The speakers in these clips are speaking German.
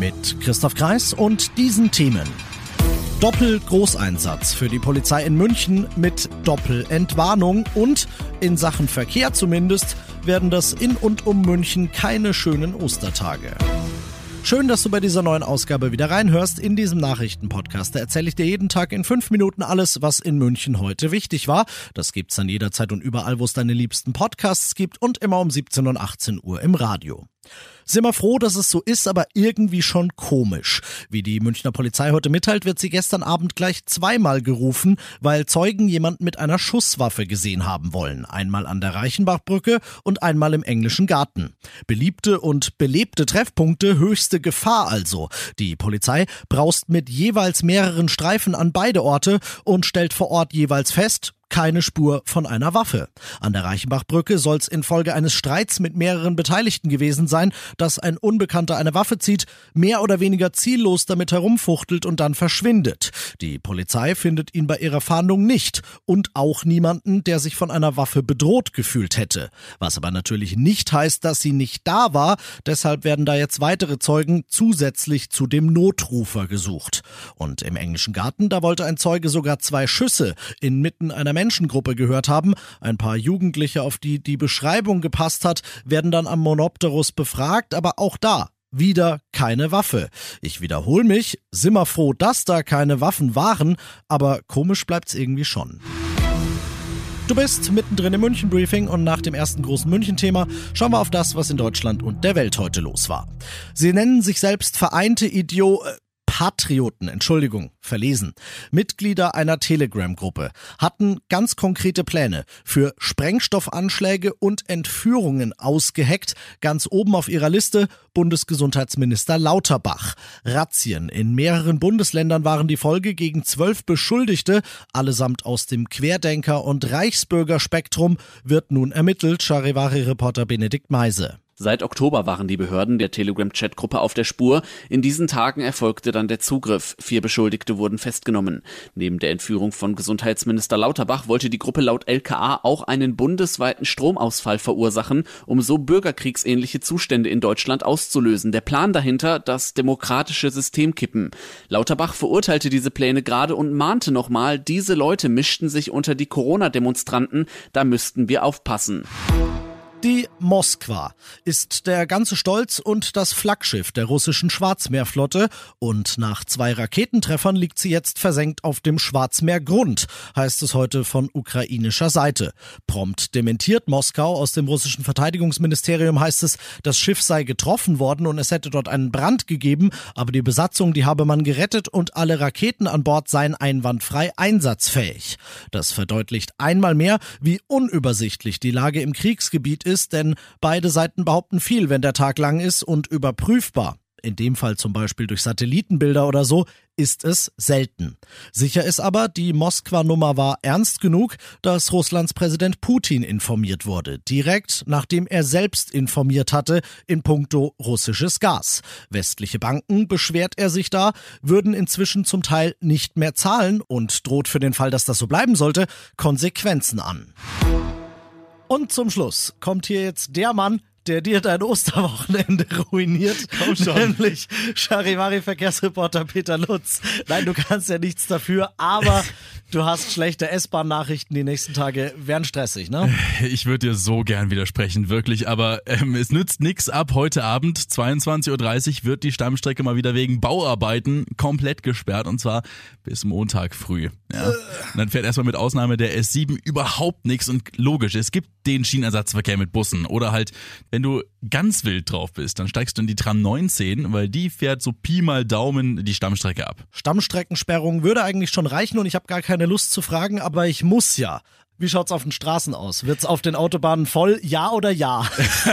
Mit Christoph Kreis und diesen Themen. Doppel-Großeinsatz für die Polizei in München mit Doppelentwarnung und in Sachen Verkehr zumindest werden das in und um München keine schönen Ostertage. Schön, dass du bei dieser neuen Ausgabe wieder reinhörst. In diesem Nachrichtenpodcast erzähle ich dir jeden Tag in fünf Minuten alles, was in München heute wichtig war. Das gibt's dann jederzeit und überall, wo es deine liebsten Podcasts gibt und immer um 17 und 18 Uhr im Radio. Sind wir froh, dass es so ist, aber irgendwie schon komisch. Wie die Münchner Polizei heute mitteilt, wird sie gestern Abend gleich zweimal gerufen, weil Zeugen jemand mit einer Schusswaffe gesehen haben wollen. Einmal an der Reichenbachbrücke und einmal im englischen Garten. Beliebte und belebte Treffpunkte, höchste Gefahr also. Die Polizei braust mit jeweils mehreren Streifen an beide Orte und stellt vor Ort jeweils fest, keine Spur von einer Waffe. An der Reichenbachbrücke soll es infolge eines Streits mit mehreren Beteiligten gewesen sein, dass ein Unbekannter eine Waffe zieht, mehr oder weniger ziellos damit herumfuchtelt und dann verschwindet. Die Polizei findet ihn bei ihrer Fahndung nicht und auch niemanden, der sich von einer Waffe bedroht gefühlt hätte. Was aber natürlich nicht heißt, dass sie nicht da war, deshalb werden da jetzt weitere Zeugen zusätzlich zu dem Notrufer gesucht. Und im englischen Garten, da wollte ein Zeuge sogar zwei Schüsse inmitten einer Menschengruppe gehört haben. Ein paar Jugendliche, auf die die Beschreibung gepasst hat, werden dann am Monopterus befragt, aber auch da wieder keine Waffe. Ich wiederhole mich, simmer froh, dass da keine Waffen waren, aber komisch bleibt's irgendwie schon. Du bist mittendrin im München Briefing und nach dem ersten großen München-Thema schauen wir auf das, was in Deutschland und der Welt heute los war. Sie nennen sich selbst Vereinte Idio äh, Patrioten, Entschuldigung, verlesen, Mitglieder einer Telegram-Gruppe, hatten ganz konkrete Pläne für Sprengstoffanschläge und Entführungen ausgeheckt. Ganz oben auf ihrer Liste Bundesgesundheitsminister Lauterbach. Razzien in mehreren Bundesländern waren die Folge gegen zwölf Beschuldigte, allesamt aus dem Querdenker- und Reichsbürgerspektrum, wird nun ermittelt, Charivari-Reporter Benedikt Meise. Seit Oktober waren die Behörden der Telegram-Chat-Gruppe auf der Spur. In diesen Tagen erfolgte dann der Zugriff. Vier Beschuldigte wurden festgenommen. Neben der Entführung von Gesundheitsminister Lauterbach wollte die Gruppe laut LKA auch einen bundesweiten Stromausfall verursachen, um so bürgerkriegsähnliche Zustände in Deutschland auszulösen. Der Plan dahinter, das demokratische System kippen. Lauterbach verurteilte diese Pläne gerade und mahnte nochmal, diese Leute mischten sich unter die Corona-Demonstranten, da müssten wir aufpassen. Die Moskwa ist der ganze Stolz und das Flaggschiff der russischen Schwarzmeerflotte und nach zwei Raketentreffern liegt sie jetzt versenkt auf dem Schwarzmeergrund, heißt es heute von ukrainischer Seite. Prompt dementiert Moskau aus dem russischen Verteidigungsministerium heißt es, das Schiff sei getroffen worden und es hätte dort einen Brand gegeben, aber die Besatzung, die habe man gerettet und alle Raketen an Bord seien einwandfrei einsatzfähig. Das verdeutlicht einmal mehr, wie unübersichtlich die Lage im Kriegsgebiet ist ist, denn beide Seiten behaupten viel, wenn der Tag lang ist und überprüfbar. In dem Fall zum Beispiel durch Satellitenbilder oder so, ist es selten. Sicher ist aber, die Moskwa-Nummer war ernst genug, dass Russlands Präsident Putin informiert wurde, direkt nachdem er selbst informiert hatte in puncto russisches Gas. Westliche Banken, beschwert er sich da, würden inzwischen zum Teil nicht mehr zahlen und droht für den Fall, dass das so bleiben sollte, Konsequenzen an. Und zum Schluss kommt hier jetzt der Mann, der dir dein Osterwochenende ruiniert. Komm schon. Nämlich Charivari-Verkehrsreporter Peter Lutz. Nein, du kannst ja nichts dafür, aber du hast schlechte S-Bahn-Nachrichten. Die nächsten Tage werden stressig, ne? Ich würde dir so gern widersprechen, wirklich. Aber ähm, es nützt nichts ab. Heute Abend, 22.30 Uhr, wird die Stammstrecke mal wieder wegen Bauarbeiten komplett gesperrt. Und zwar bis Montag früh. Ja. Und dann fährt erstmal mit Ausnahme der S7 überhaupt nichts. Und logisch, es gibt den Schienenersatzverkehr mit Bussen oder halt wenn du ganz wild drauf bist, dann steigst du in die Tram 19, weil die fährt so Pi mal Daumen die Stammstrecke ab. Stammstreckensperrung würde eigentlich schon reichen und ich habe gar keine Lust zu fragen, aber ich muss ja. Wie schaut's auf den Straßen aus? Wird's auf den Autobahnen voll? Ja oder ja?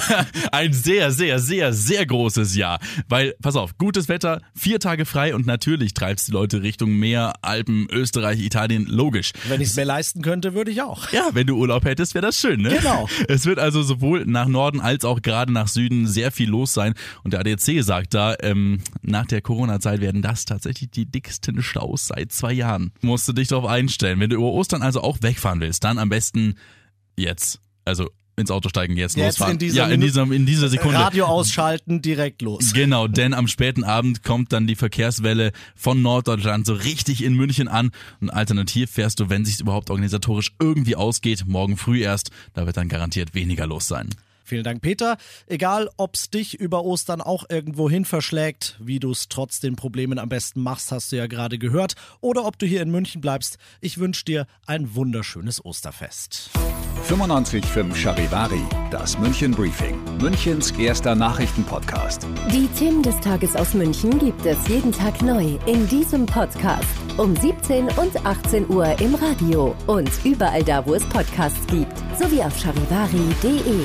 Ein sehr, sehr, sehr, sehr großes Ja. Weil, pass auf, gutes Wetter, vier Tage frei und natürlich treibt's die Leute Richtung Meer, Alpen, Österreich, Italien, logisch. Wenn ich's mir leisten könnte, würde ich auch. Ja, wenn du Urlaub hättest, wäre das schön, ne? Genau. Es wird also sowohl nach Norden als auch gerade nach Süden sehr viel los sein. Und der ADC sagt da, ähm, nach der Corona-Zeit werden das tatsächlich die dicksten Staus seit zwei Jahren. Musst du dich darauf einstellen. Wenn du über Ostern also auch wegfahren willst, dann am besten jetzt. Also ins Auto steigen, jetzt, Jetzt losfahren. in dieser ja, in Minute- dieser, in dieser Sekunde. Radio ausschalten, direkt los. Genau, denn am späten Abend kommt dann die Verkehrswelle von Norddeutschland so richtig in München an. Und alternativ fährst du, wenn sich's überhaupt organisatorisch irgendwie ausgeht, morgen früh erst. Da wird dann garantiert weniger los sein. Vielen Dank, Peter. Egal, ob's dich über Ostern auch irgendwo hin verschlägt, wie du's trotz den Problemen am besten machst, hast du ja gerade gehört, oder ob du hier in München bleibst, ich wünsche dir ein wunderschönes Osterfest. 95.5 Charivari, das München Briefing, Münchens erster Nachrichtenpodcast. Die Themen des Tages aus München gibt es jeden Tag neu in diesem Podcast. Um 17 und 18 Uhr im Radio und überall da, wo es Podcasts gibt. Sowie auf charivari.de.